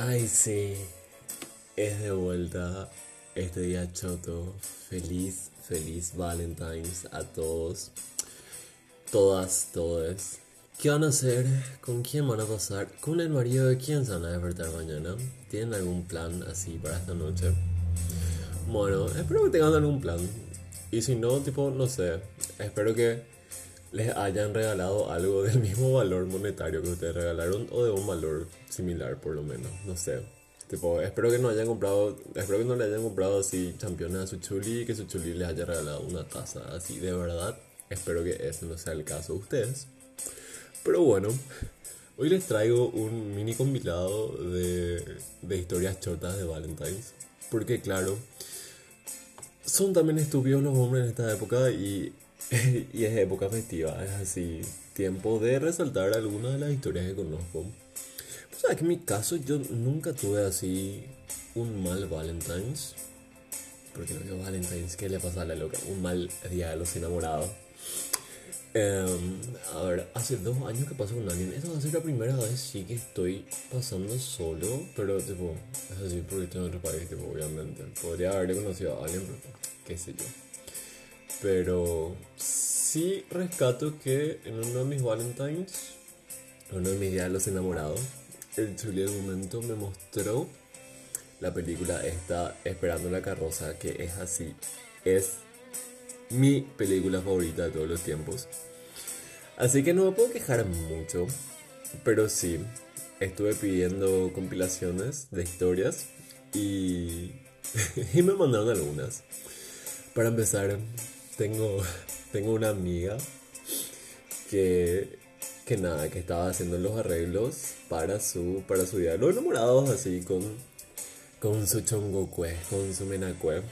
Ay, sí. Es de vuelta este día choto. Feliz, feliz Valentine's a todos. Todas, todos. ¿Qué van a hacer? ¿Con quién van a pasar? ¿Con el marido de quién se van a despertar mañana? ¿Tienen algún plan así para esta noche? Bueno, espero que tengan algún plan. Y si no, tipo, no sé. Espero que les hayan regalado algo del mismo valor monetario que ustedes regalaron o de un valor similar por lo menos, no sé. Tipo, espero que no hayan comprado, espero que no le hayan comprado así championes a su chuli que su chuli les haya regalado una taza así, de verdad. Espero que ese no sea el caso de ustedes. Pero bueno, hoy les traigo un mini compilado de, de historias chotas de Valentine's. Porque claro, son también estúpidos los hombres en esta época y y es época festiva, es así, tiempo de resaltar algunas de las historias que conozco. Pues sabes que en mi caso yo nunca tuve así un mal Valentine's. Porque no digo Valentine's, ¿qué le pasa a la loca? Un mal día de los enamorados. Em, a ver, hace dos años que paso con alguien. Esta va a ser la primera vez sí que estoy pasando solo. Pero tipo, es así porque estoy en otro país, tipo, obviamente. Podría haberle conocido a alguien, pero qué sé yo. Pero sí rescato que en uno de mis Valentines, uno de mis días de los enamorados, el chuli del momento me mostró la película esta Esperando la carroza, que es así, es mi película favorita de todos los tiempos. Así que no me puedo quejar mucho, pero sí, estuve pidiendo compilaciones de historias y me mandaron algunas. Para empezar, tengo, tengo una amiga que, que nada, que estaba haciendo los arreglos para su, para su día los enamorados, así con, con su chongokue, con su menacue.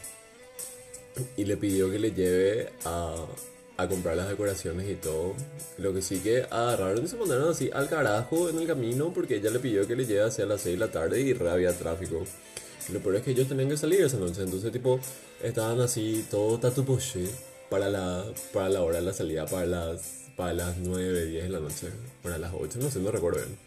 Y le pidió que le lleve a, a comprar las decoraciones y todo. Lo que sí que agarraron y se mandaron así al carajo en el camino porque ella le pidió que le lleve hacia las 6 de la tarde y había tráfico. Lo peor es que ellos tenían que salir esa noche, entonces tipo estaban así todo tatupoche para la, para la hora de la salida, para las, para las 9, 10 de la noche, para las 8, no sé, no recuerdo bien.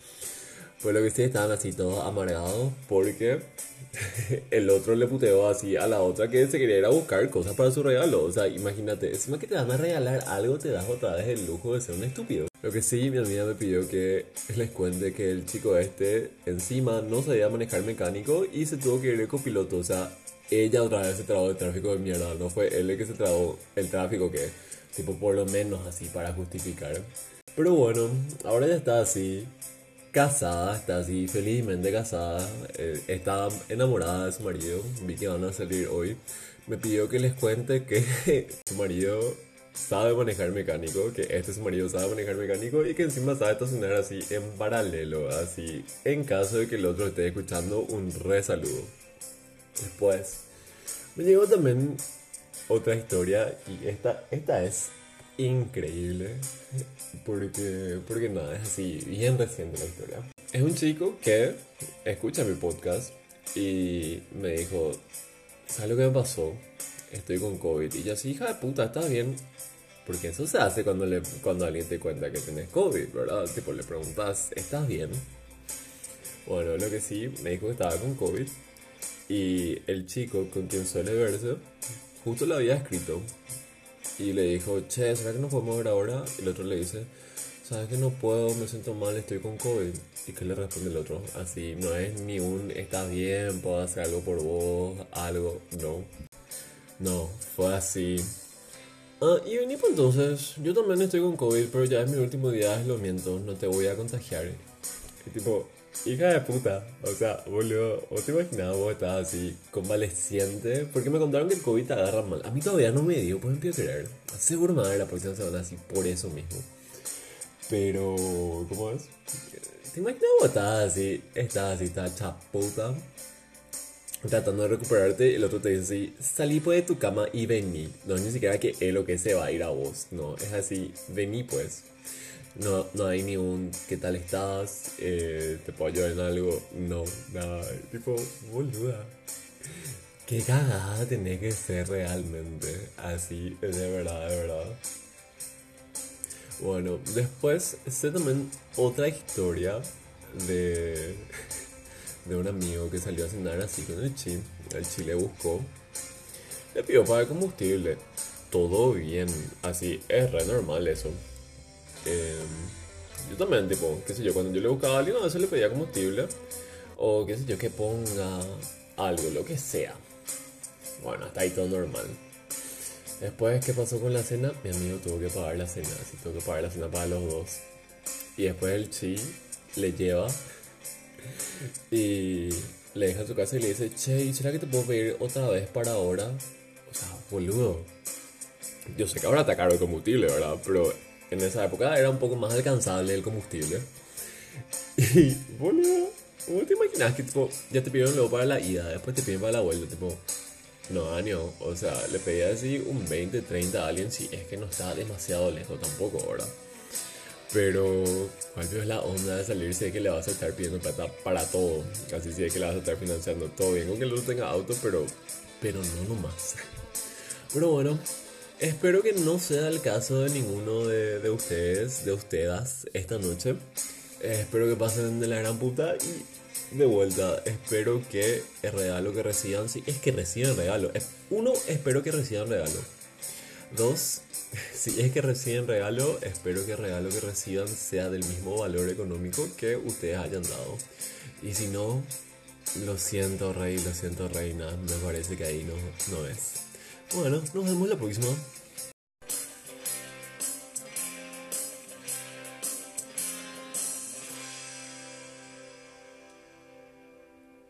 Pues lo que sí estaban así todos amargados porque el otro le puteó así a la otra que se quería ir a buscar cosas para su regalo. O sea, imagínate, encima que te van a regalar algo, te das otra vez el lujo de ser un estúpido. Lo que sí, mi amiga me pidió que les cuente que el chico este encima no sabía manejar mecánico y se tuvo que ir de copiloto. O sea, ella otra vez se trabó el tráfico de mierda, no fue él el que se trabó el tráfico que, tipo, por lo menos así para justificar. Pero bueno, ahora ya está así, casada, está así felizmente casada, eh, está enamorada de su marido, vi que van a salir hoy. Me pidió que les cuente que su marido sabe manejar mecánico, que este su marido sabe manejar mecánico y que encima sabe estacionar así en paralelo, así en caso de que el otro esté escuchando un re saludo. Después, me llegó también otra historia y esta, esta es increíble porque, porque nada, es así, bien reciente la historia. Es un chico que escucha mi podcast y me dijo, ¿sabes lo que me pasó? Estoy con COVID. Y yo así, hija de puta, ¿estás bien? Porque eso se hace cuando, le, cuando alguien te cuenta que tienes COVID, ¿verdad? Tipo, le preguntas, ¿estás bien? Bueno, lo que sí, me dijo que estaba con COVID y el chico con quien suele verse, justo lo había escrito. Y le dijo, che, ¿será que no podemos ver ahora? Y el otro le dice, ¿sabes que no puedo? Me siento mal, estoy con COVID. ¿Y qué le responde el otro? Así, no es ni un, estás bien, puedo hacer algo por vos, algo. No. No, fue así. Ah, y vení pues entonces, yo también estoy con COVID, pero ya es mi último día lo miento, no te voy a contagiar. Y tipo, Hija de puta. O sea, boludo, ¿vos te imaginabas vos estabas así, convaleciente? Porque me contaron que el COVID te agarra mal. A mí todavía no me dio, pues empiezo a creer. Seguro me va a dar la próxima semana así por eso mismo. Pero, ¿cómo es? ¿Te imaginas vos estabas así, estás así, estás chaputa? Tratando de recuperarte, el otro te dice así, salí pues de tu cama y vení. No es ni siquiera que él o que se va a ir a vos, no, es así, vení pues. No, no hay ni un ¿qué tal estás? Eh, ¿Te puedo ayudar en algo? No, nada. Tipo, boluda. Qué cagada tenés que ser realmente. Así, de verdad, de verdad. Bueno, después sé también otra historia de, de un amigo que salió a cenar así con el chi. El chi le buscó. Le pidió para el combustible. Todo bien. Así, es re normal eso. Em, yo también, tipo, qué sé yo, cuando yo le buscaba a alguien, a veces le pedía combustible. O qué sé yo, que ponga algo, lo que sea. Bueno, hasta ahí todo normal. Después, ¿qué pasó con la cena? Mi amigo tuvo que pagar la cena, así tuvo que pagar la cena para los dos. Y después el chi le lleva y le deja en su casa y le dice, che, ¿será que te puedo pedir otra vez para ahora? O sea, boludo. Yo sé que ahora está caro el combustible, ¿verdad? Pero en esa época era un poco más alcanzable el combustible. Y, boludo, ¿cómo te imaginas que tipo, ya te pidieron luego para la ida, después te piden para la vuelta? Tipo, no, año, o sea, le pedía así un 20, 30 a alguien si es que no está demasiado lejos tampoco, ¿verdad? Pero, ¿cuál es la onda de salirse de que le vas a estar pidiendo plata para todo? Así sí, de que le vas a estar financiando todo bien, aunque no tenga auto, pero, pero no nomás. Pero bueno, espero que no sea el caso de ninguno de, de ustedes, de ustedes, esta noche. Eh, espero que pasen de la gran puta y de vuelta. Espero que el regalo que reciban, si es que reciban regalo. Uno, espero que reciban regalo. Dos, si es que reciben regalo, espero que el regalo que reciban sea del mismo valor económico que ustedes hayan dado. Y si no, lo siento, rey, lo siento, reina. Me parece que ahí no, no es. Bueno, nos vemos la próxima.